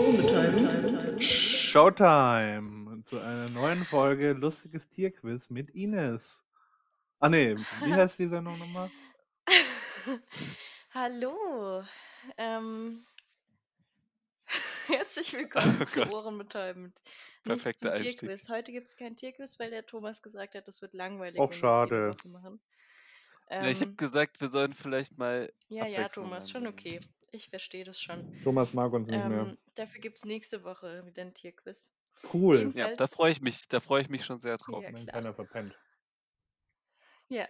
Ohrenbetäubend. Showtime zu einer neuen Folge Lustiges Tierquiz mit Ines. Ah ne, wie heißt die Sendung nochmal? Hallo. Ähm, herzlich willkommen Oh zu. Ohrenbetäubend. Perfekter Einstieg. Tierquiz. Heute gibt es kein Tierquiz, weil der Thomas gesagt hat, das wird langweilig, das schade. machen. Ja, ich habe Ähm, gesagt, wir sollen vielleicht mal. ja, ja, Thomas, schon okay. Ich verstehe das schon. Thomas mag uns nicht mehr. Ähm, dafür gibt es nächste Woche wieder ein Tierquiz. Cool. jeden- Ja, da Jedenfalls- freue ich mich, da freue ich mich schon sehr drauf. Ja, Wenn klar. keiner verpennt. Ja.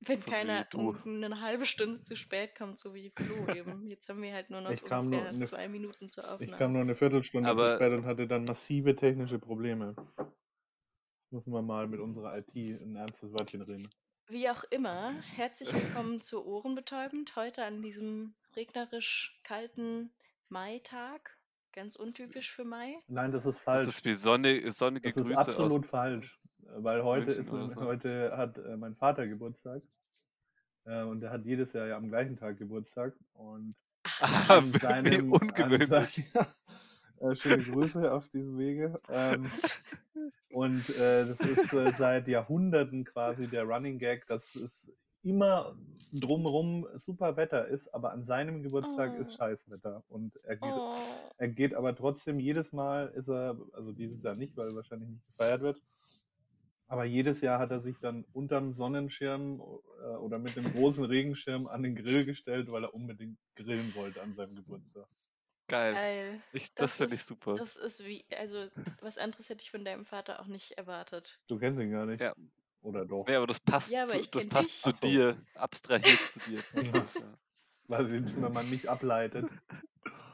Wenn So keiner um eine halbe Stunde zu spät kommt, so wie Flo eben. Jetzt haben wir halt nur noch Ich kam nur ungefähr eine- zwei Minuten zur Aufnahme. Ich kam nur eine Viertelstunde Aber- zu spät und hatte dann massive technische Probleme. Müssen wir mal mit unserer IT ein ernstes Wörtchen reden. Wie auch immer, herzlich willkommen zu Ohrenbetäubend. Heute an diesem regnerisch kalten Maitag. Ganz untypisch für Mai. Nein, das ist Das falsch. ist wie sonne, sonnige Das ist Grüße absolut aus. falsch, weil heute, ist, so. heute hat äh, mein Vater Geburtstag äh, und der hat jedes Jahr ja am gleichen Tag Geburtstag und Ah, an wie seinem, ungewöhnlich. An äh, schöne Grüße auf diesem Wege. Ähm, und äh, das ist äh, seit Jahrhunderten quasi der Running Gag, dass es immer drumherum super Wetter ist, aber an seinem Geburtstag Oh. ist Scheißwetter und er geht Oh, er geht aber trotzdem jedes Mal, ist er, also dieses Jahr nicht, weil wahrscheinlich nicht gefeiert wird, aber jedes Jahr hat er sich dann unterm Sonnenschirm äh, oder mit dem großen Regenschirm an den Grill gestellt, weil er unbedingt grillen wollte an seinem Geburtstag. Geil. geil. Ich, Das das finde ich super. Das ist wie, also was anderes hätte ich von deinem Vater auch nicht erwartet. Du kennst ihn gar nicht. Ja. Oder doch? Nee, aber das passt, Ja, aber zu, das passt zu dir, abstrahiert zu dir. Ja. Ja. Weil wenn man nicht ableitet.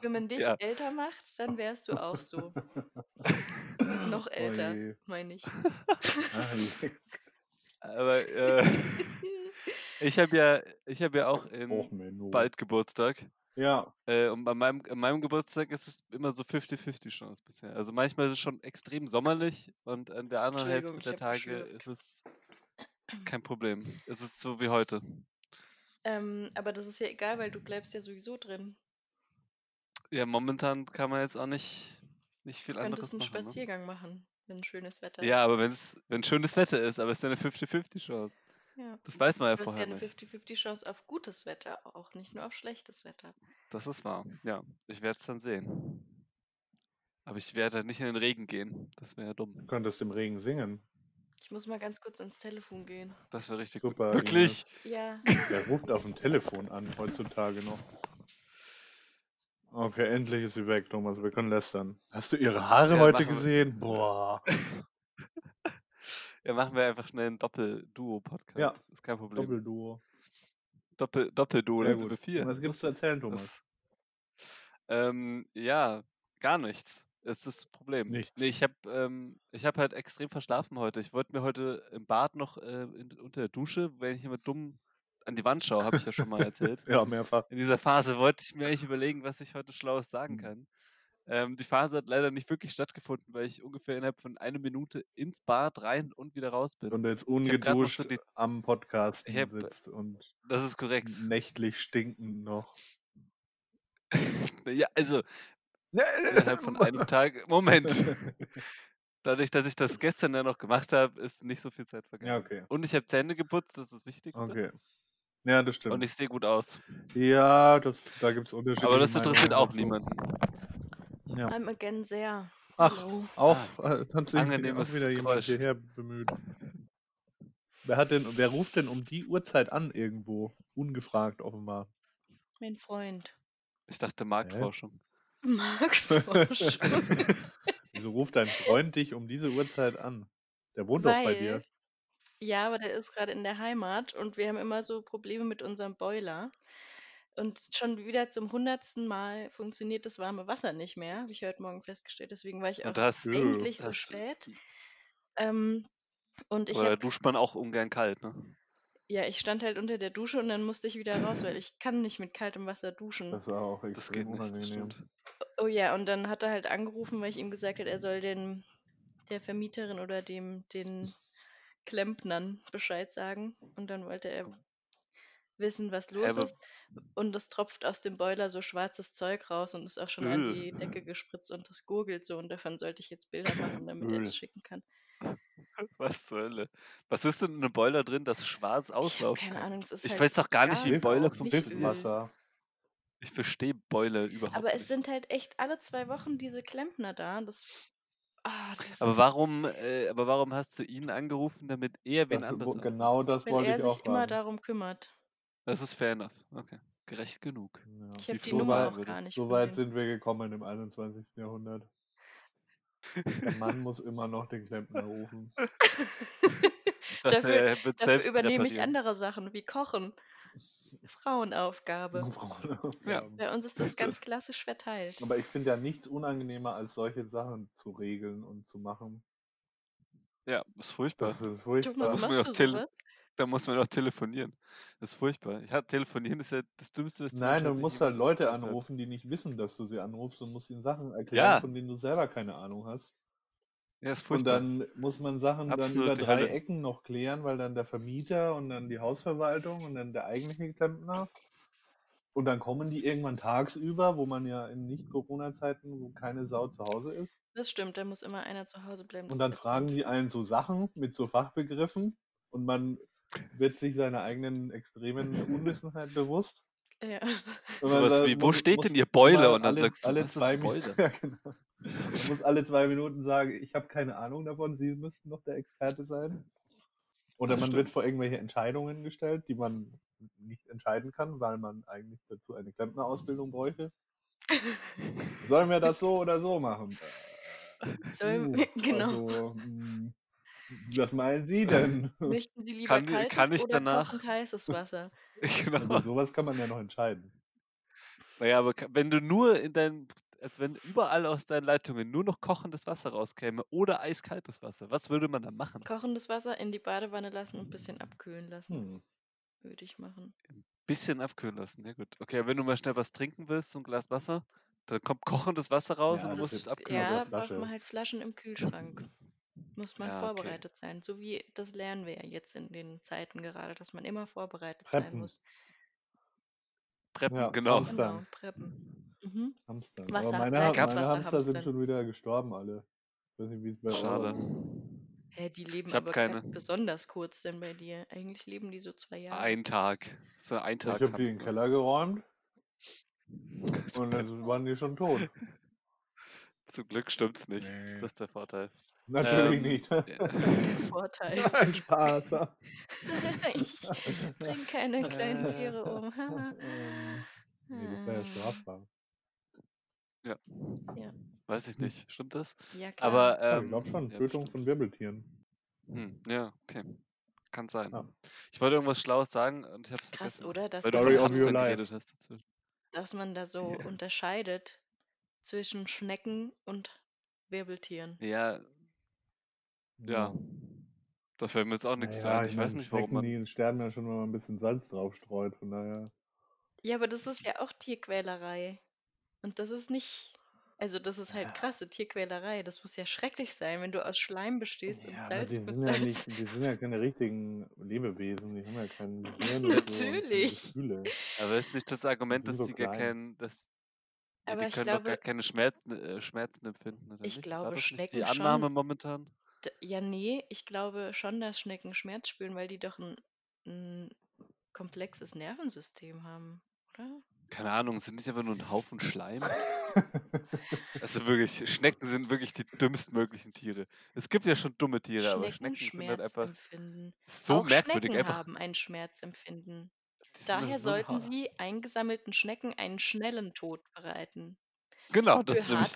Wenn man dich Ja. älter macht, dann wärst du auch so. Noch Oh älter, meine ich. Ah. Aber äh, ich habe ja, ich habe ja auch in Och, bald Geburtstag. Ja, Äh, und bei meinem, an meinem Geburtstag ist es immer so 50-50 Chance bisher. Also manchmal ist es schon extrem sommerlich und an der anderen Hälfte der Tage ist es kein Problem. Es ist so wie heute. Ähm, aber das ist ja egal, weil du bleibst ja sowieso drin. Ja, momentan kann man jetzt auch nicht, nicht viel Du anderes könntest einen machen. Ne? Spaziergang machen, wenn schönes Wetter Ja, aber wenn's, wenn schönes Wetter ist, aber es ist ja eine 50-50 Chance. Ja. Das weiß man ja Du hast ja vorher eine nicht. 50-50 Chance auf gutes Wetter, auch nicht nur auf schlechtes Wetter. Das ist wahr. Ja, ich werde es dann sehen. Aber ich werde halt nicht in den Regen gehen. Das wäre ja du dumm. könntest im Regen singen. Ich muss mal ganz kurz ans Telefon gehen. Das wäre richtig Super, gut. Wirklich? Ja, Wer ruft auf dem Telefon an heutzutage noch? Okay, endlich ist sie weg, Thomas. Wir können lästern. Hast du ihre Haare Ja, heute machen wir. gesehen? Boah. Ja, machen wir einfach schnell einen Doppel-Duo-Podcast. Ja, Ist kein Problem. Doppelduo. Doppel, Doppel-Duo, dann sind wir vier. Was gibt's zu erzählen, Thomas? das- Ähm, ja, gar nichts. Das ist das Problem. Nichts. Nee, ich habe ähm, ich hab halt extrem verschlafen heute. Ich wollte mir heute im Bad noch äh, in, unter der Dusche, wenn ich immer dumm an die Wand schaue, habe ich ja schon mal erzählt. Ja, mehrfach. In dieser Phase wollte ich mir eigentlich überlegen, was ich heute Schlaues sagen Mhm. kann. Ähm, die Phase hat leider nicht wirklich stattgefunden, weil ich ungefähr innerhalb von einer Minute ins Bad rein und wieder raus bin. Und jetzt ungeduscht so die- am Podcast sitzt und Das ist korrekt. nächtlich stinkend noch. Ja, also innerhalb von einem Tag. Moment. Dadurch, dass ich das gestern ja noch gemacht habe, ist nicht so viel Zeit vergangen. Ja, okay. Und ich habe Zähne geputzt, das ist das Wichtigste. Okay. Ja, das stimmt. Und ich sehe gut aus. ja, das, da gibt es Unterschiede. Aber das interessiert auch niemanden. Ja. I'm again sehr. Ach, Hallo. auch Ah, äh, hat sich auch angenehmes wieder jemand Geräusch. hierher bemüht. Wer, hat denn, wer ruft denn um die Uhrzeit an irgendwo? Ungefragt offenbar. Mein Freund. Ich dachte Marktforschung. Marktforschung. Wieso ruft dein Freund dich um diese Uhrzeit an? Der wohnt doch bei dir. Weil, ja, aber der ist gerade in der Heimat und wir haben immer so Probleme mit unserem Boiler. Und schon wieder zum hundertsten Mal funktioniert das warme Wasser nicht mehr, habe ich heute Morgen festgestellt. Deswegen war ich auch Und das, Öh. endlich so das- spät. Ähm, und ich aber da habe, duscht man auch ungern kalt, ne? ja, ich stand halt unter der Dusche und dann musste ich wieder raus, weil ich kann nicht mit kaltem Wasser duschen. Das war auch Das extrem geht nicht, das unangenehm. stimmt. Oh ja, und dann hat er halt angerufen, weil ich ihm gesagt habe, er soll den, der Vermieterin oder dem, den Klempnern Bescheid sagen. Und dann wollte er wissen, was los aber ist. Und es tropft aus dem Boiler so schwarzes Zeug raus und ist auch schon an die Decke gespritzt und das gurgelt so. Und davon sollte ich jetzt Bilder machen, damit er das schicken kann. was zur Hölle? Was ist denn in einem Boiler drin, das schwarz Ich habe auslaufen keine kann? Ahnung, es ist Ich halt weiß doch gar nicht, wie Boiler funktionieren. Ich verstehe Boiler überhaupt Aber es nicht. sind halt echt alle zwei Wochen diese Klempner da. Das, das ist Aber warum, äh, aber warum hast du ihn angerufen, damit er wen Das, anderes genau das weil wollte er ich sich auch immer fragen. darum kümmert. Das ist fair enough. Okay. Gerecht genug. Ja. Ich habe die Flo Nummer auch gar nicht. So weit sind wir gekommen im 21. Jahrhundert. Der Mann muss immer noch den Klempner rufen. Ich dachte, Dafür- er wird Dafür selbst übernehme ich andere Sachen wie Kochen. Frauenaufgabe. Frauenaufgaben. Bei uns ist das ganz klassisch verteilt. Aber ich finde ja nichts unangenehmer, als solche Sachen zu regeln und zu machen. Ja, ist furchtbar. Das ist furchtbar. Thomas, muss man machst auch du sowas? Da muss man auch telefonieren. Das ist furchtbar. Ich hab, telefonieren ist ja das Dümmste, was die Nein, du musst halt Leute anrufen, die nicht wissen, dass du sie anrufst und musst ihnen Sachen erklären, Ja. von denen du selber keine Ahnung hast. Ja, ist Und furchtbar. dann muss man Sachen dann über drei Hölle. Ecken noch klären, weil dann der Vermieter und dann die Hausverwaltung und dann der eigentliche Klempner. Und dann kommen die irgendwann tagsüber, wo man ja in Nicht-Corona-Zeiten, wo keine Sau zu Hause ist. Das stimmt, da muss immer einer zu Hause bleiben. Und dann fragen die einen so Sachen mit so Fachbegriffen und man wird sich seiner eigenen extremen Unwissenheit bewusst. Ja. Sowas wie, wo muss- steht muss denn Ihr Boiler? Und dann alle, sagst du, alle was ist zwei Minuten, Boiler? ja, genau. Man muss alle zwei Minuten sagen, ich habe keine Ahnung davon, Sie müssten doch der Experte sein. Oder Das man stimmt. wird vor irgendwelche Entscheidungen gestellt, die man nicht entscheiden kann, weil man eigentlich dazu eine Klempnerausbildung bräuchte. Sollen wir das so oder so machen? Sollen uh, wir- genau. Also, mh, was meinen Sie denn? Möchten Sie lieber Kann kaltes kann ich oder danach- kochend heißes Wasser? Also genau. sowas kann man ja noch entscheiden. Naja, aber wenn du nur in dein, als wenn überall aus deinen Leitungen nur noch kochendes Wasser rauskäme oder eiskaltes Wasser, was würde man dann machen? Kochendes Wasser in die Badewanne lassen und ein bisschen abkühlen lassen, Hm. würde ich machen. Bisschen abkühlen lassen, ja gut. Okay, wenn du mal schnell was trinken willst, so ein Glas Wasser, dann kommt kochendes Wasser raus Ja, und du musst es abkühlen ja, lassen. braucht Flasche. man halt Flaschen im Kühlschrank. Muss man Ja, okay. vorbereitet sein. So wie das lernen wir ja jetzt in den Zeiten gerade, dass man immer vorbereitet sein Preppen. muss. Preppen, Ja, genau. Hamster. Genau, preppen. Mhm. Hamster. Wasser, meine, Leitungswasser meine Hamster sind hamstern. schon wieder gestorben alle. Ich weiß nicht, wie es bei Schade. euren- Hä, die leben Ich aber keine. keine. besonders kurz denn bei dir. Eigentlich leben die so zwei Jahre. Ein Tag. So ein Ich Tag. habe die in den Keller geräumt und dann waren die schon tot. Zum Glück stimmt's nicht. Nee. Das ist der Vorteil. Natürlich Ähm, nicht. Vorteil. Ein Spaß. ich bring keine kleinen Äh. Tiere um. Haha. Ähm, nee, das wäre ja strafbar. Ja. Ja. Weiß ich nicht. Stimmt das? ja, klar. Aber Ja, ähm, ich glaube schon, Tötung von Wirbeltieren. Hm, ja, okay. Kann sein. Ich wollte irgendwas Schlaues sagen und ich hab's Krass, vergessen. oder? Dass Weil du von of your Hamstern life. geredet hast dazwischen. dass man da so Ja. unterscheidet zwischen Schnecken und Wirbeltieren. Ja, ja. Da fällt mir jetzt auch nichts Naja, ein. Ich, weiß mein, nicht, warum man. die sterben ja schon, wenn man ein bisschen Salz drauf streut. Von daher. Ja, aber das ist ja auch Tierquälerei. Und das ist nicht. Also, das ist halt Ja. krasse Tierquälerei. Das muss ja schrecklich sein, wenn du aus Schleim bestehst Ja, und Salz die sind ja nicht, die sind ja keine richtigen Lebewesen, die haben ja kein Gehirn und so Natürlich. Gefühle. Aber ist nicht das Argument, dass so die gar keinen. Dass, ja, Aber die können doch gar keine Schmerzen, äh, Schmerzen empfinden, oder ich nicht? War glaube, das nicht die Schnecken Annahme schon. momentan? Ja, nee, ich glaube schon, dass Schnecken Schmerz spüren, weil die doch ein, ein komplexes Nervensystem haben, oder? Keine Ahnung, sind nicht einfach nur ein Haufen Schleim? Also wirklich, Schnecken sind wirklich die dümmsten möglichen Tiere. Es gibt ja schon dumme Tiere, aber Schnecken Schnecken sind halt einfach so Auch merkwürdig. Schnecken Einfach, haben ein Schmerzempfinden. Sind Daher ein sollten sie eingesammelten Schnecken einen schnellen Tod bereiten. Genau, das Für ist nämlich.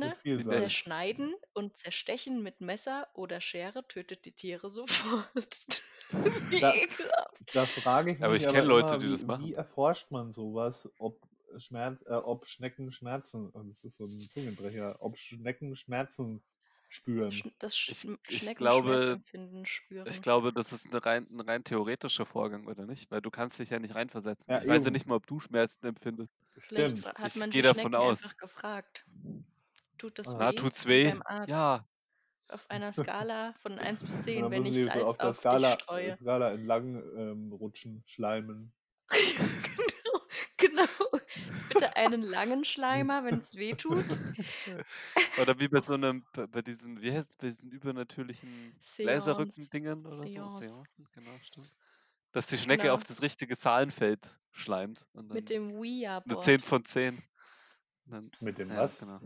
Das, hartgesottene Salz. Zerschneiden und Zerstechen mit Messer oder Schere tötet die Tiere sofort. Wie Da- ekelhaft. Da frage ich mich Aber ich aber kenn Leute, immer, die wie, das machen. Wie erforscht man sowas, ob, Schmerz, äh, ob Schnecken Schmerzen, oh, das ist so ein Zungenbrecher, ob Schnecken Schmerzen spüren? Das Ich- Sch ich Schnecken glaube- spüren. ich glaube, das ist eine rein, ein rein theoretischer Vorgang, oder nicht? Weil du kannst dich ja nicht reinversetzen. Ja, ich weiß ja eben. nicht mal, ob du Schmerzen empfindest. Vielleicht Stimmt. hat Ich man geh die davon aus. einfach gefragt. Tut das Ah. Na, weh? tut's weh? Ja. Auf einer Skala von 1 bis Und 10, dann wenn ich die so Salz auf der auf Skala, dich streue. Skala entlang ähm, rutschen, schleimen. genau, genau. Bitte einen langen Schleimer, wenn es weh tut. Oder wie bei so einem, bei diesen, wie heißt es, bei diesen übernatürlichen Seance. Laserrücken-Dingern oder so? Seance. Seancen, genau, stimmt. Dass die Schnecke Genau. auf das richtige Zahlenfeld schleimt. Und dann Mit dem eine Ouija-Board. 10 von 10. Und dann, Mit dem ja, was? genau.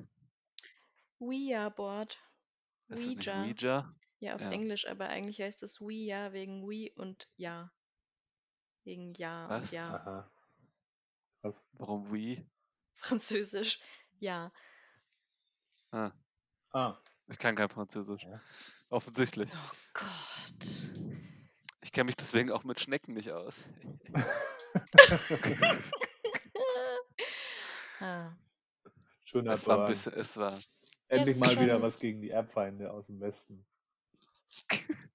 Ouija-Board. Ouija. Ouija? Ja, auf Ja. Englisch, aber eigentlich heißt es Ouija wegen Wii und Ja. Wegen Ja und Was? Ja. Aha. Warum Wii? Französisch. Ja. Ah, Ah. ich kann kein Französisch. Ja. Offensichtlich. Oh Gott. Ich kenne mich deswegen auch mit Schnecken nicht aus. ah. Schöner Es war ein bisschen, es war. Endlich mal wieder was gegen die Erbfeinde aus dem Westen.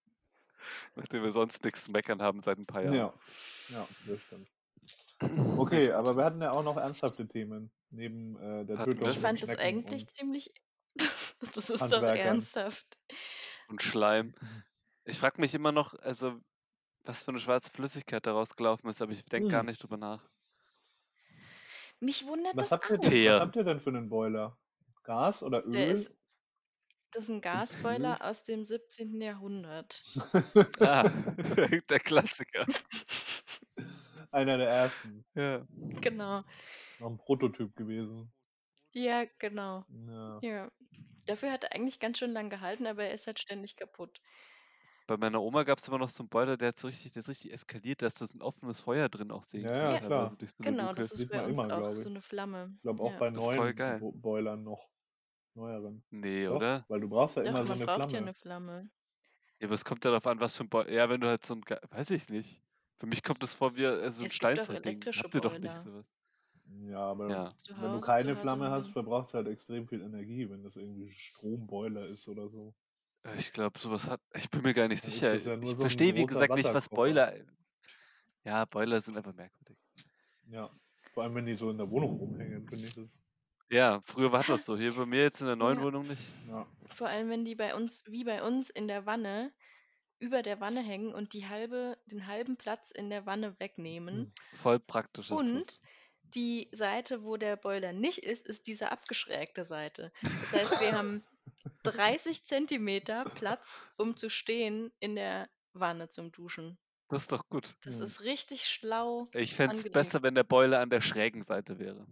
Nachdem wir sonst nichts zu meckern haben seit ein paar Jahren. Ja, ja, das stimmt. Okay, aber wir hatten ja auch noch ernsthafte Themen neben äh, der Tötung wir? Ich fand das eigentlich und ziemlich. das ist doch ernsthaft. Und Schleim. Mhm. Ich frage mich immer noch, also, was für eine schwarze Flüssigkeit da rausgelaufen ist, aber ich denke gar Hm. nicht drüber nach. Mich wundert Was das habt, ihr auch. denn, was habt ihr denn für einen Boiler? Gas oder Öl? Der ist, das ist ein. Gasboiler aus dem 17. Jahrhundert. Ah, der Klassiker. Einer der ersten. Ja. Genau. Noch ein Prototyp gewesen. Ja, genau. Ja. Ja. Dafür hat er eigentlich ganz schön lang gehalten, aber er ist halt ständig kaputt. Bei meiner Oma gab es immer noch so einen Boiler, der hat so richtig, der ist richtig eskaliert, da hast du so ein offenes Feuer drin auch sehen Ja, ja, klar. durch so eine Genau, Luke. das ist Sieht bei man uns immer, auch glaube ich. so eine Flamme. Ich glaube auch Ja. bei neuen Boilern noch. Neueren. Nee, Doch, oder? weil du brauchst ja Doch, immer man so eine braucht Flamme. ja eine Flamme. Ja, aber es kommt ja darauf an, was für ein Boiler. Ja, wenn du halt so ein, Ge- weiß ich nicht. Für mich kommt das vor wie äh, so ein Steinzeitding. Habt ihr doch nicht sowas. Ja, aber Ja. Wenn du keine Flamme hast, verbrauchst du halt extrem viel Energie, wenn das irgendwie ein Stromboiler ist oder so. Äh, Ich glaube, sowas hat. Ich bin mir gar nicht sicher. ja ich so verstehe, wie gesagt, nicht, was. Boiler. Ja, Boiler sind einfach merkwürdig. Ja. Vor allem, wenn die so in der Wohnung rumhängen, finde ich das. Ja, früher war das so. Hier bei mir jetzt in der neuen Ja. Wohnung nicht. Ja. Vor allem, wenn die bei uns, wie bei uns in der Wanne, über der Wanne hängen und die halbe, den halben Platz in der Wanne wegnehmen. Hm. Voll praktisch ist Und das. die Seite, wo der Boiler nicht ist, ist diese abgeschrägte Seite. Das heißt, wir haben 30 Zentimeter Platz, um zu stehen in der Wanne zum Duschen. Das ist doch gut. Das Hm. ist richtig schlau. Ich fände es besser, wenn der Boiler an der schrägen Seite wäre.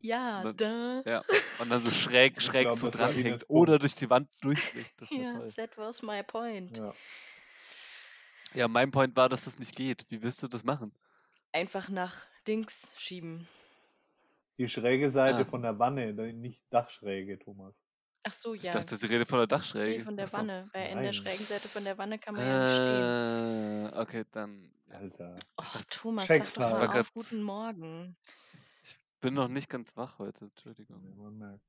Ja, Na- da. Ja. Und dann so schräg, schräg glaub, so dranhängt. Oder durch die Wand durchbricht. Ja, that was my point. ja. Ja, mein Point war, dass das nicht geht. Wie willst du das machen? Einfach nach Dings schieben. Die schräge Seite Ah. von der Wanne, nicht Dachschräge, Thomas. Ach so, Ich ja. dachte, sie redet von der Nee, Dachschräge. von der Ach so. Wanne, weil in der Nein. schrägen Seite von der Wanne kann man ja nicht stehen. Äh, okay, dann. Alter. Oh, Thomas, check's wach doch mal Ich war auf. grad- Guten Morgen. Bin noch nicht ganz wach heute, Entschuldigung. Ja, man merkt.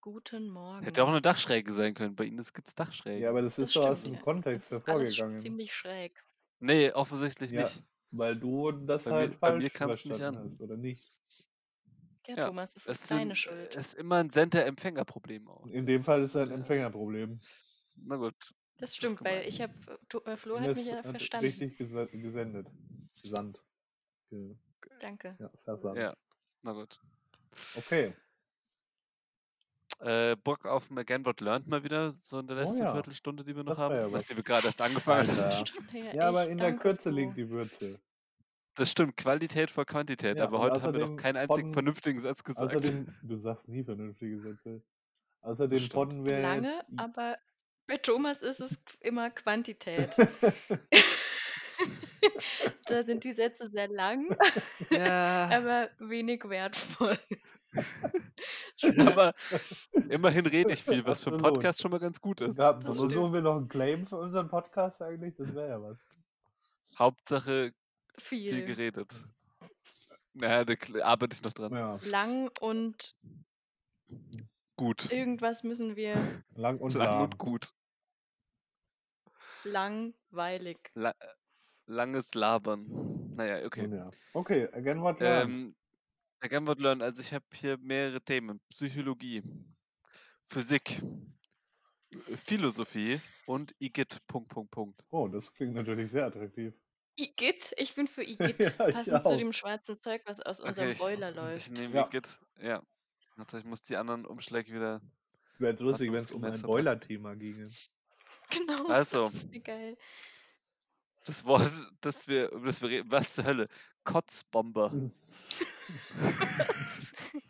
Guten Morgen. Hätte auch eine Dachschräge sein können. Bei Ihnen gibt es Dachschrägen. Ja, aber das, Das ist so aus stimmt, dem ja. Kontext Das ist alles hervorgegangen. ziemlich schräg. Nee, offensichtlich Ja. nicht. Weil du das Bei mir- halt bei falsch mir kam's nicht verstanden an. hast, oder nicht? Ja, Ja, Thomas, das Es ist deine sind, Schuld. es ist immer ein Sender-Empfänger-Problem auch. In dem Das Fall ist es ein äh, Empfängerproblem. Na gut. Das stimmt, weil gemein. ich habe, äh, Flo hat mich ja hat verstanden. richtig gese- gesendet. Gesandt. Ge Danke. ja, versandt. Ja, na gut. Okay. Äh, Bock auf Again What Learned mal wieder, so in der Oh letzten ja. Viertelstunde, die wir noch Das haben, ja was. nachdem wir gerade erst angefangen haben. Ja, Ja, aber in der Kürze liegt die Würze. Das stimmt, Qualität vor Quantität, Ja, aber heute haben wir noch keinen einzigen podden- vernünftigen Satz gesagt. Außerdem, du sagst nie vernünftige Sätze. Außerdem podden wir Lange, jetzt aber bei Thomas ist es immer Quantität. da sind die Sätze sehr lang, ja, aber wenig wertvoll. aber immerhin rede ich viel, was für einen Absolut. Podcast schon mal ganz gut ist. Ja, versuchen wir noch einen Claim für unseren Podcast eigentlich? Das wäre ja was. Hauptsache viel Viel. geredet. Naja, da arbeite ich noch dran. Ja, Lang und Gut. irgendwas müssen wir lang und Lang und gut. langweilig. La langes Labern. Naja, okay. Ja. Okay, again what learned. Ähm, Again What Learn, also ich habe hier mehrere Themen. Psychologie, Physik, äh, Philosophie und Igitt. Punkt, Punkt, Punkt. Oh, das klingt natürlich sehr attraktiv. Igitt, ich bin für Igitt. Ja, ich Passend zu dem schwarzen Zeug, was aus unserem Okay, ich, Boiler ich läuft. nehme Ja. Igitt. Ja. Also ich muss die anderen Umschläge wieder. Wäre jetzt lustig, wenn es um ein. Boiler-Thema ginge. Genau. Also. Das wäre geil. Das Wort, das wir, über das wir reden. Was zur Hölle? Kotzbomber.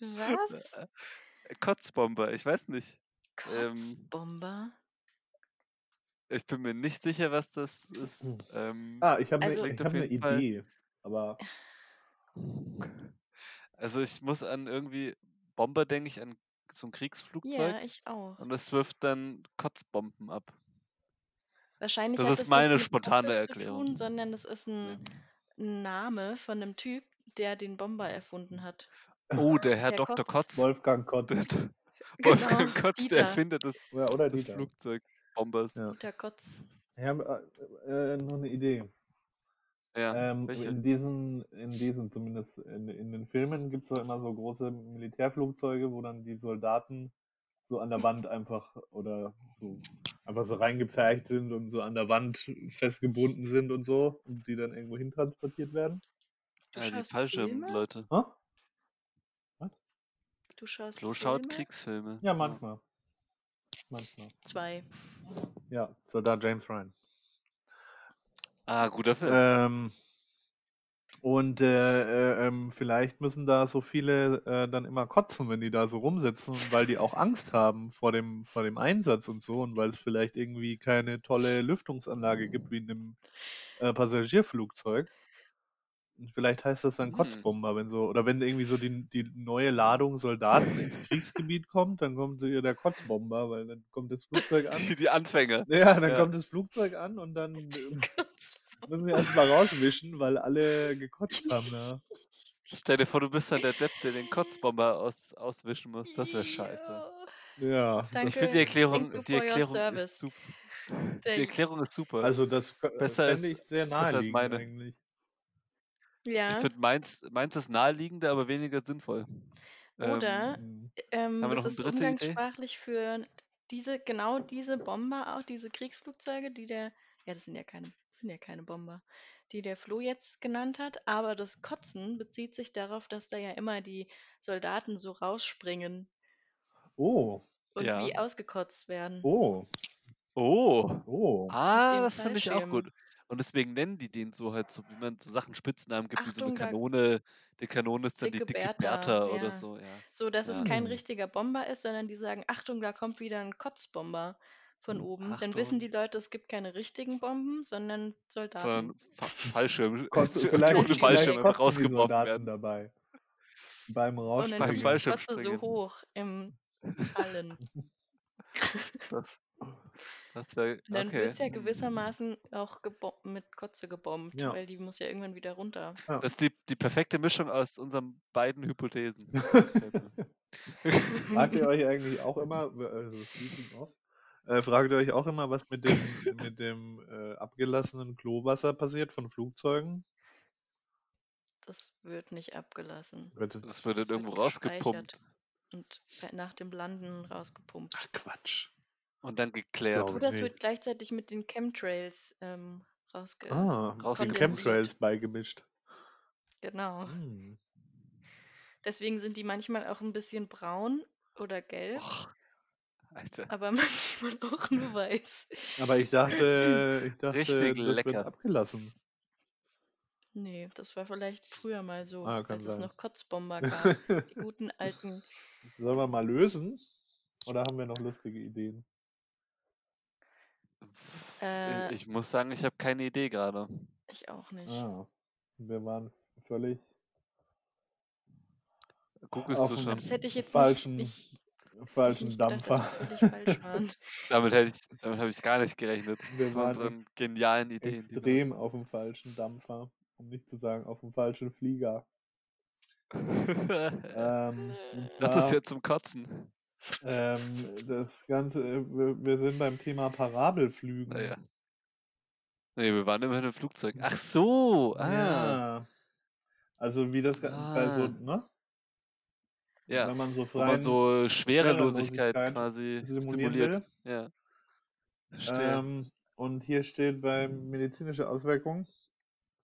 Was? Äh, Kotzbomber, ich weiß nicht. Ähm, Kotzbomber? Ich bin mir nicht sicher, was das ist. Hm. Ähm, Ah, ich habe Also- eine klingt hab auf ne jeden Fall- Idee. Aber Also ich muss an irgendwie Bomber, denke ich, an so ein Kriegsflugzeug Ja, ich auch. und es wirft dann Kotzbomben ab. Wahrscheinlich Das hat ist das meine spontane Erklärung. Tun, sondern das ist ein Name von einem Typ, der den Bomber erfunden hat. Oh, der Herr Der Dr. Kotz. Kotz. Wolfgang Kotz. Der- Genau, Wolfgang Kotz, der Dieter. Erfinder des, Ja, oder des Dieter. Flugzeugbombers. Ja. Dieter Kotz. Ich habe äh, äh, noch eine Idee. Ja, Ähm, in diesen, in diesen, zumindest in, in den Filmen gibt es doch immer so große Militärflugzeuge, wo dann die Soldaten so an der Wand einfach oder so einfach so reingepfercht sind und so an der Wand festgebunden sind und so und die dann irgendwo hin transportiert werden. Du Ja, die schaust Fallschirmen, Filme? Leute. Hä? Du schaust Flo schaut Filme? Kriegsfilme. Ja, manchmal. Manchmal. Zwei. Ja, Soldat James Ryan. Ah, guter Film. Ähm, und äh, äh, ähm, vielleicht müssen da so viele äh, dann immer kotzen, wenn die da so rumsitzen, weil die auch Angst haben vor dem, vor dem Einsatz und so und weil es vielleicht irgendwie keine tolle Lüftungsanlage gibt wie in einem äh, Passagierflugzeug. Und vielleicht heißt das dann Hm. Kotzbomber, wenn so, oder wenn irgendwie so die, die neue Ladung Soldaten ins Kriegsgebiet kommt, dann kommt hier der Kotzbomber, weil dann kommt das Flugzeug an. Die, die Anfänger. Ja, dann Ja. kommt das Flugzeug an und dann ähm, müssen wir erstmal rauswischen, weil alle gekotzt haben da. Stell dir vor, du bist dann der Depp, der den Kotzbomber aus, auswischen muss. Das wäre scheiße. Ja. Ja, Danke. Ich finde die Erklärung, die Erklärung ist super. Die Thank- Erklärung ist super. also das k- Besser als- ich sehr naheliegend meine. eigentlich. Ja. Ich finde meins, meins ist naheliegender, aber weniger sinnvoll. Oder Hm. ähm, haben wir das noch eine ist dritte Idee? umgangssprachlich für diese, genau diese Bomber auch, diese Kriegsflugzeuge, die der, ja, das sind ja keine, das sind ja keine Bomber, die der Flo jetzt genannt hat, aber das Kotzen bezieht sich darauf, dass da ja immer die Soldaten so rausspringen Oh, und Ja. wie ausgekotzt werden. oh, Oh, oh. ah, das finde ich auch gut. Und deswegen nennen die den so halt so, wie man so Sachen Spitznamen gibt, wie so eine Achtung, Kanone. Die Kanone ist dann die Dicke Bertha, Bertha ja. oder so, ja. So, dass es Ja. kein Hm. richtiger Bomber ist, sondern die sagen, Achtung, da kommt wieder ein Kotzbomber von Hm, oben. Dann wissen Achtung. die Leute, es gibt keine richtigen Bomben, sondern Soldaten. Sondern Fa Fallschirm, Kotzt, die vielleicht, ohne Fallschirm die rausgeworfen Soldaten werden. dabei. Beim Und dann. Kotze so hoch im Fallen. Das, das wäre, Und dann okay. wird es ja gewissermaßen auch mit Kotze gebombt, Ja. weil die muss ja irgendwann wieder runter. Ja. Das ist die, die perfekte Mischung aus unseren beiden Hypothesen. Fragt ihr euch eigentlich auch immer, also speaking of, äh, fragt ihr euch auch immer, was mit dem, mit dem äh, abgelassenen Klowasser passiert von Flugzeugen? Das wird nicht abgelassen Wird- Das wird dann Das wird irgendwo rausgepumpt und nach dem Landen rausgepumpt. Ach Quatsch. und dann geklärt. Glaube Oder es wird gleichzeitig mit den Chemtrails ähm, rausge... Ah, kondensiert. Chemtrails beigemischt. Genau. Hm. Deswegen sind die manchmal auch ein bisschen braun oder gelb, Och, Alter. aber manchmal auch nur weiß. Aber ich dachte, ich dachte, Richtig das wird lecker. abgelassen. Nee, das war vielleicht früher mal so, Ah, als es sein. noch Kotzbomber gab. Die guten alten. Sollen wir mal lösen? Oder haben wir noch lustige Ideen? Äh, ich, ich muss sagen, ich habe keine Idee gerade. Ich auch nicht. Ah, wir waren völlig Googlest du schon? Das hätte ich jetzt falschen, nicht, falschen gedacht, Dampfer. waren. Damit hätte ich, damit habe ich gar nicht gerechnet. Wir Von waren unseren genialen Ideen. die wir- extrem auf dem falschen Dampfer, um nicht zu sagen auf dem falschen Flieger. Ähm, das ist jetzt zum Kotzen. ähm, das Ganze, äh, wir, wir sind beim Thema Parabelflügen. Naja. Nee, wir waren immerhin im Flugzeug. Ach so, ah. Ja. Also wie das Ga- bei so, Ah. ne? Ja, Wenn man so wo man so Schwerelosigkeit quasi simuliert. Ja. Ähm, Und hier steht bei medizinische Auswirkungen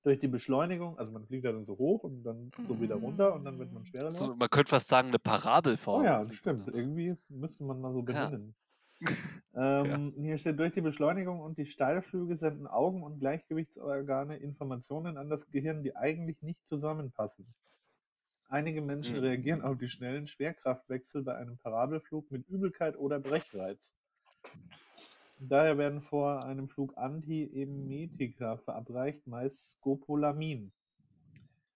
durch die Beschleunigung, also man fliegt ja dann so hoch und dann so wieder runter und dann wird man schwerelos. So, man könnte fast sagen, eine Oh Parabelform. ja, fliegt stimmt. dann. Irgendwie müsste man mal so Ja. benennen. Ähm, Hier steht, durch die Beschleunigung und die Steilflüge senden Augen- und Gleichgewichtsorgane Informationen an das Gehirn, die eigentlich nicht zusammenpassen. Einige Menschen Hm. reagieren auf die schnellen Schwerkraftwechsel bei einem Parabelflug mit Übelkeit oder Brechreiz. Daher werden vor einem Flug Antiemetika verabreicht, meist Scopolamin.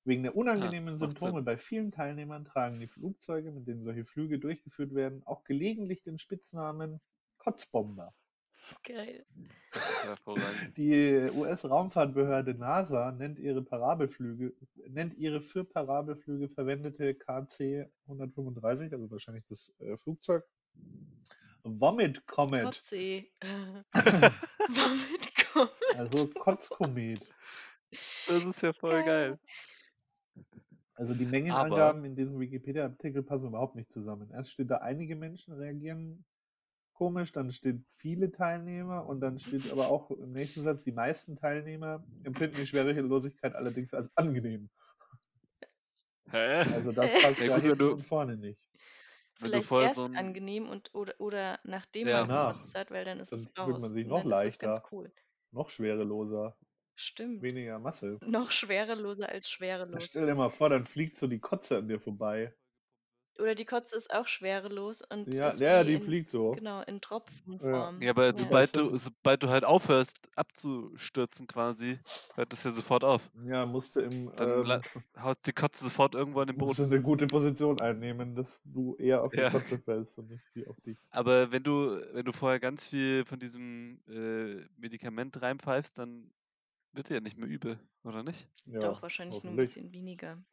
Wegen der unangenehmen Ah, Symptome bei vielen Teilnehmern tragen die Flugzeuge, mit denen solche Flüge durchgeführt werden, auch gelegentlich den Spitznamen Kotzbomber. Geil. Das ist hervorragend. Die US-Raumfahrtbehörde NASA nennt ihre Parabelflüge, nennt ihre für Parabelflüge verwendete KC-135, also wahrscheinlich das äh, Flugzeug, Vomit Comet, Kotzsee. Womit kommt? also Kotzkomet. Das ist ja voll geil. Also die Mengenangaben in diesem Wikipedia-Artikel passen überhaupt nicht zusammen. Erst steht da, einige Menschen reagieren komisch, dann steht viele Teilnehmer und dann steht aber auch im nächsten Satz, die meisten Teilnehmer empfinden die Schwerelosigkeit allerdings als angenehm. Hä? Also das passt Ja, gut, hinten du- vorne nicht. Vielleicht vorher erst so ein, angenehm und oder, oder nachdem Ja. man Danach. gekotzt hat, weil dann ist Dann es fühlt man raus. sich noch dann ist das ganz leichter. cool. Noch schwereloser, Stimmt. weniger Masse. Noch schwereloser als schwerelos. Stell dir mal vor, dann fliegt so die Kotze an dir vorbei. Oder die Kotze ist auch schwerelos und Ja, ist ja, wie die in, fliegt so. Genau, in Tropfenform. ja, aber Ja. sobald du, sobald du halt aufhörst abzustürzen quasi, hört das ja sofort auf. Ja, musste im Dann ähm, haut die Kotze sofort irgendwo an den musst Boden. du eine gute Position einnehmen, dass du eher auf die Ja. Kotze fällst und nicht die auf dich. Aber wenn du, wenn du vorher ganz viel von diesem äh, Medikament reinpfeifst, dann wird dir ja nicht mehr übel, oder nicht? Ja, Doch, wahrscheinlich nur ein bisschen weniger.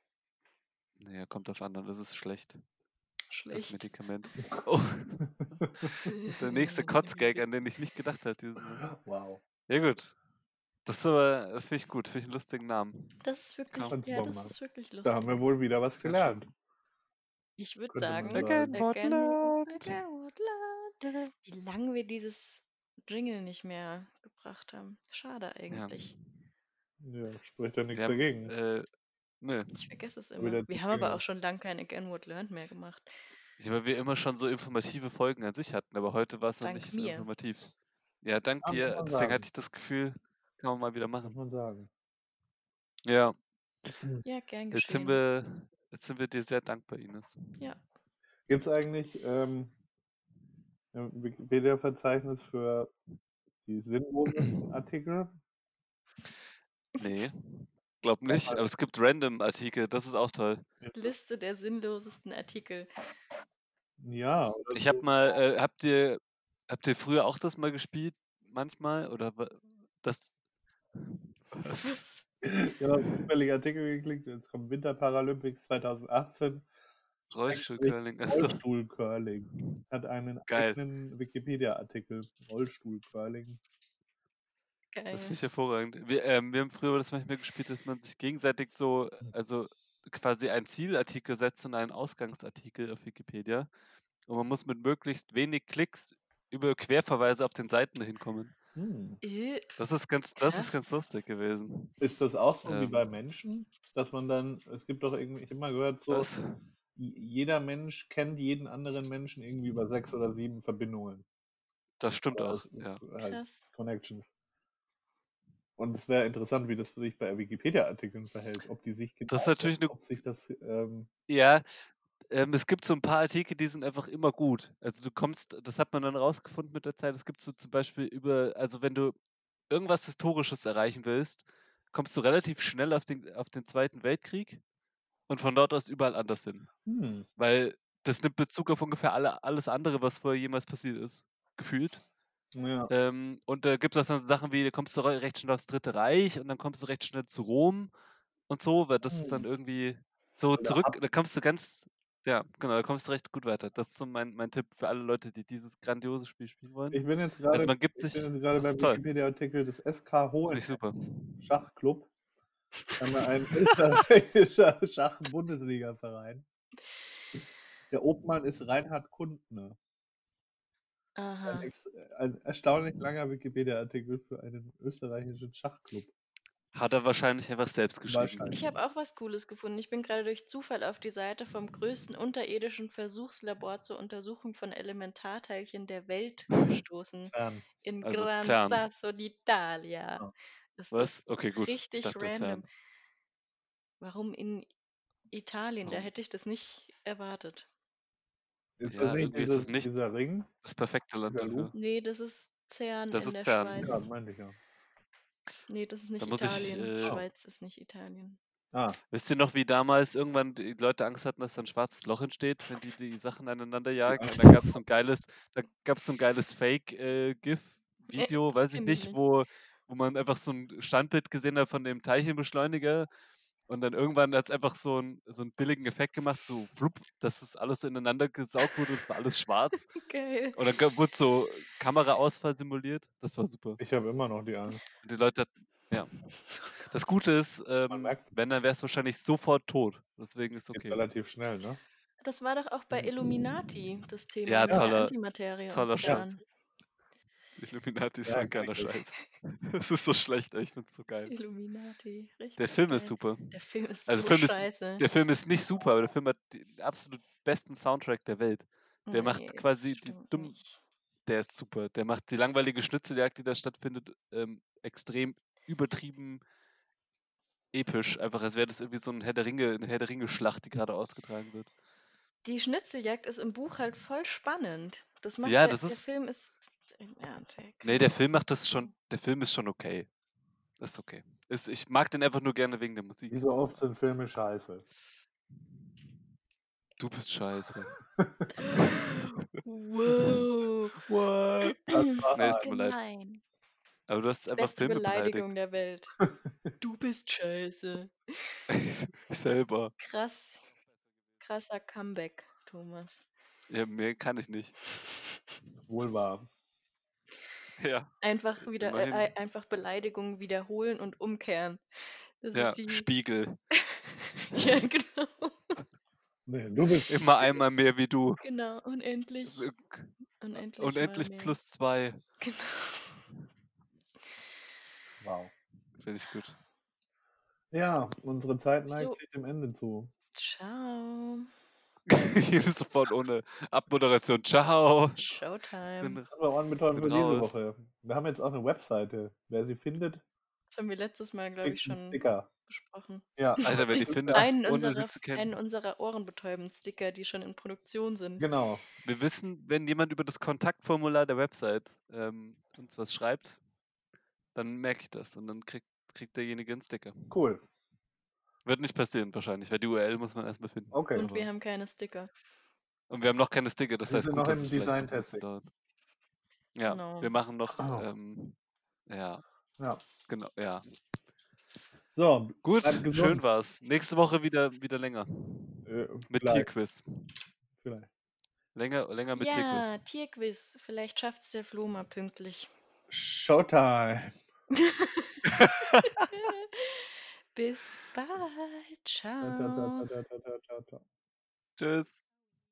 Naja, kommt auf an, dann ist es schlecht, das Schlecht. Medikament. Oh, der nächste Kotzgag, an den ich nicht gedacht hatte. Wow. Ja gut. Das ist aber, das finde ich gut, finde ich einen lustigen Namen. Das ist wirklich, ja, das machen. ist wirklich lustig. Da haben wir wohl wieder was gelernt. Ich würde sagen. Again, what again. Wie lange wir dieses Jingle nicht mehr gebracht haben. Schade eigentlich. Ja, spricht ja nichts Wir haben, dagegen. äh, nö. Ich vergesse es Wieder immer. Wir haben aber auch schon lange kein Again What Learned mehr gemacht. Ja, weil wir immer schon so informative Folgen an sich hatten, aber heute war es Dank nicht so informativ. Ja, dank dir. Deswegen sagen. hatte ich das Gefühl, kann man mal wieder machen. man sagen. Ja, Ja, gern jetzt sind geschehen. wir, jetzt sind wir dir sehr dankbar, Ines. Ja. Gibt es eigentlich ähm, ein Wikipedia-Verzeichnis für die sinnlosen Artikel? Nee, glaub nicht, aber es gibt Random-Artikel, das ist auch toll. Liste der sinnlosesten Artikel. Ja, Ich so. hab mal, äh, habt ihr, habt ihr früher auch das mal gespielt? Manchmal? Oder das? Was? Ja, auf zufällige Artikel geklickt. Jetzt kommt Winter Paralympics 2018. Rollstuhlcurling. Rollstuhl-Curling. Hat einen Geil. eigenen Wikipedia-Artikel. Rollstuhl-Curling. Geil. Das finde ich hervorragend. Wir, ähm, wir haben früher das manchmal gespielt, dass man sich gegenseitig so, also quasi einen Zielartikel setzt und einen Ausgangsartikel auf Wikipedia. Und man muss mit möglichst wenig Klicks über Querverweise auf den Seiten hinkommen. Hm. Äh, Das ist ganz, das ist ganz lustig gewesen. Ist das auch so wie Ähm. bei Menschen? Dass man dann, es gibt doch irgendwie, ich habe mal gehört, so, Was? jeder Mensch kennt jeden anderen Menschen irgendwie über sechs oder sieben Verbindungen. Das stimmt Oder auch, ja. Halt krass. Und es wäre interessant, wie das sich bei Wikipedia-Artikeln verhält. Ob die sich Das ist natürlich 'ne- ob sich das, ähm, Ja, ähm, es gibt so ein paar Artikel, die sind einfach immer gut. Also du kommst, das hat man dann rausgefunden mit der Zeit, es gibt so zum Beispiel über, also wenn du irgendwas Historisches erreichen willst, kommst du relativ schnell auf den, auf den Zweiten Weltkrieg und von dort aus überall anders hin. hm, Weil das nimmt Bezug auf ungefähr alle, alles andere, was vorher jemals passiert ist, gefühlt. Ja. Ähm, und da gibt es auch so Sachen wie, da kommst du re- recht schnell aufs Dritte Reich und dann kommst du recht schnell zu Rom und so, weil das ist dann Hm. irgendwie so Oder zurück, ab- da kommst du ganz, ja, genau, da kommst du recht gut weiter. Das ist so mein, mein Tipp für alle Leute, die dieses grandiose Spiel spielen wollen. Ich bin jetzt gerade man gibt ich sich- bin jetzt gerade beim. Wikipedia-Artikel des SK Hohen. Schachclub. Ein österreichischer Schach-Bundesliga-Verein. Der Obmann ist Reinhard Kundner. Ein, Aha. ex ein erstaunlich langer Wikipedia-Artikel für einen österreichischen Schachclub. Hat er wahrscheinlich einfach selbst geschrieben. Wahrscheinlich. Ich habe auch was Cooles gefunden. Ich bin gerade durch Zufall auf die Seite vom größten unterirdischen Versuchslabor zur Untersuchung von Elementarteilchen der Welt gestoßen. CERN. In Also Gran CERN. Sasso d'Italia. Ah. Ist Was? Okay, gut. Ich richtig random. CERN. Warum in Italien? Da Warum? hätte ich das nicht erwartet. Ist Ja, das nicht, ist dieses, es nicht- dieser Ring? Das perfekte Land dafür. Nee, das ist CERN Das in ist der CERN. Schweiz. Ja, das meinte ich ja. Nee, das ist nicht Da muss ich, Italien. äh, Schweiz ist nicht Italien. Ah, Wisst ihr noch, wie damals irgendwann die Leute Angst hatten, dass da ein schwarzes Loch entsteht, wenn die die Sachen aneinander jagen? Und dann gab es so ein geiles, da gab es so ein geiles Fake-GIF-Video, das weiß ich kenn ich nicht, nicht. wo, wo man einfach so ein Standbild gesehen hat von dem Teilchenbeschleuniger und dann irgendwann hat es einfach so, ein, so einen billigen Effekt gemacht, so flupp, dass es alles so ineinander gesaugt wurde und es war alles schwarz. Geil. Und dann wurde so Kameraausfall simuliert. Das war super. ich habe immer noch die Angst. Und die Leute hatten, ja. Das Gute ist, ähm, merkt- wenn, dann wäre es wahrscheinlich sofort tot. Deswegen ist Geht okay. relativ schnell, ne? Das war doch auch bei Illuminati das Thema Ja, der toller- Antimaterie toller Scheiß. Illuminati ist Ja, geiler richtig. Scheiß. Das ist so schlecht, ich find's so geil. Illuminati, richtig. Der Film geil. ist super. Der Film ist Also so Film ist- scheiße. Der Film ist nicht super, aber der Film hat den absolut besten Soundtrack der Welt. der macht das quasi die dumm-. Der ist super. Der macht die langweilige Schnitzeljagd, die da stattfindet, ähm, extrem übertrieben episch. Einfach, als wäre das irgendwie so ein Herr der Ringe, eine Herr der Ringe-Schlacht, die gerade ausgetragen wird. Die Schnitzeljagd ist im Buch halt voll spannend. Das macht Ja, der, das der ist- Film ist. Ja, der Nee, der Film macht das schon, der Film ist schon okay. Ist okay. Ist, ich mag den einfach nur gerne wegen der Musik. Wie so oft sind Filme scheiße. Du bist scheiße. Wow. What? Nee, es tut mir leid. Gemein. Aber du hast einfach Beste Filme Beleidigung der Welt. Du bist scheiße. beleidigt. Selber. Krass. Krasser Comeback, Thomas. Ja, mehr kann ich nicht. wohl wahr. Ja, Einfach wieder äh, einfach Beleidigungen wiederholen und umkehren. Das ja, ist die. Spiegel. ja, genau. Nee, du bist Immer einmal mehr wie du. Genau. Unendlich. Unendlich. Unendlich plus zwei. Genau. wow. Finde ich gut. Ja, unsere Zeit neigt So. sich dem Ende zu. Ciao. Hier ist sofort ohne Abmoderation. Ciao. Showtime. Das war anbetragen für diese. Woche. Wir haben jetzt auch eine Webseite. Wer sie findet, Das haben wir letztes Mal, glaube ich, schon Sticker. besprochen. Ja, also, wer die findet, Einen ohne unserer, sie zu kennen. einen unserer ohrenbetäubenden Sticker, die schon in Produktion sind. genau. Wir wissen, wenn jemand über das Kontaktformular der Website ähm, uns was schreibt, dann merke ich das und dann kriegt, kriegt derjenige einen Sticker. Cool. Wird nicht passieren wahrscheinlich, weil die URL muss man erstmal finden. Okay. Und wir haben keine Sticker. Und wir haben noch keine Sticker, das Wir heißt sind gut, noch dass im Design-Testing. dauert. Ja, Genau. wir machen noch, Oh. ähm, ja, Ja. genau, ja. So, Gut, schön war's. Nächste Woche wieder, wieder länger. äh, Mit vielleicht, Tierquiz. vielleicht. Länger, länger mit ja, Tierquiz. Tierquiz. Vielleicht schafft's der Flo mal pünktlich. Showtime. Bis bald. Ciao. ta, ta, ta. Tschüss.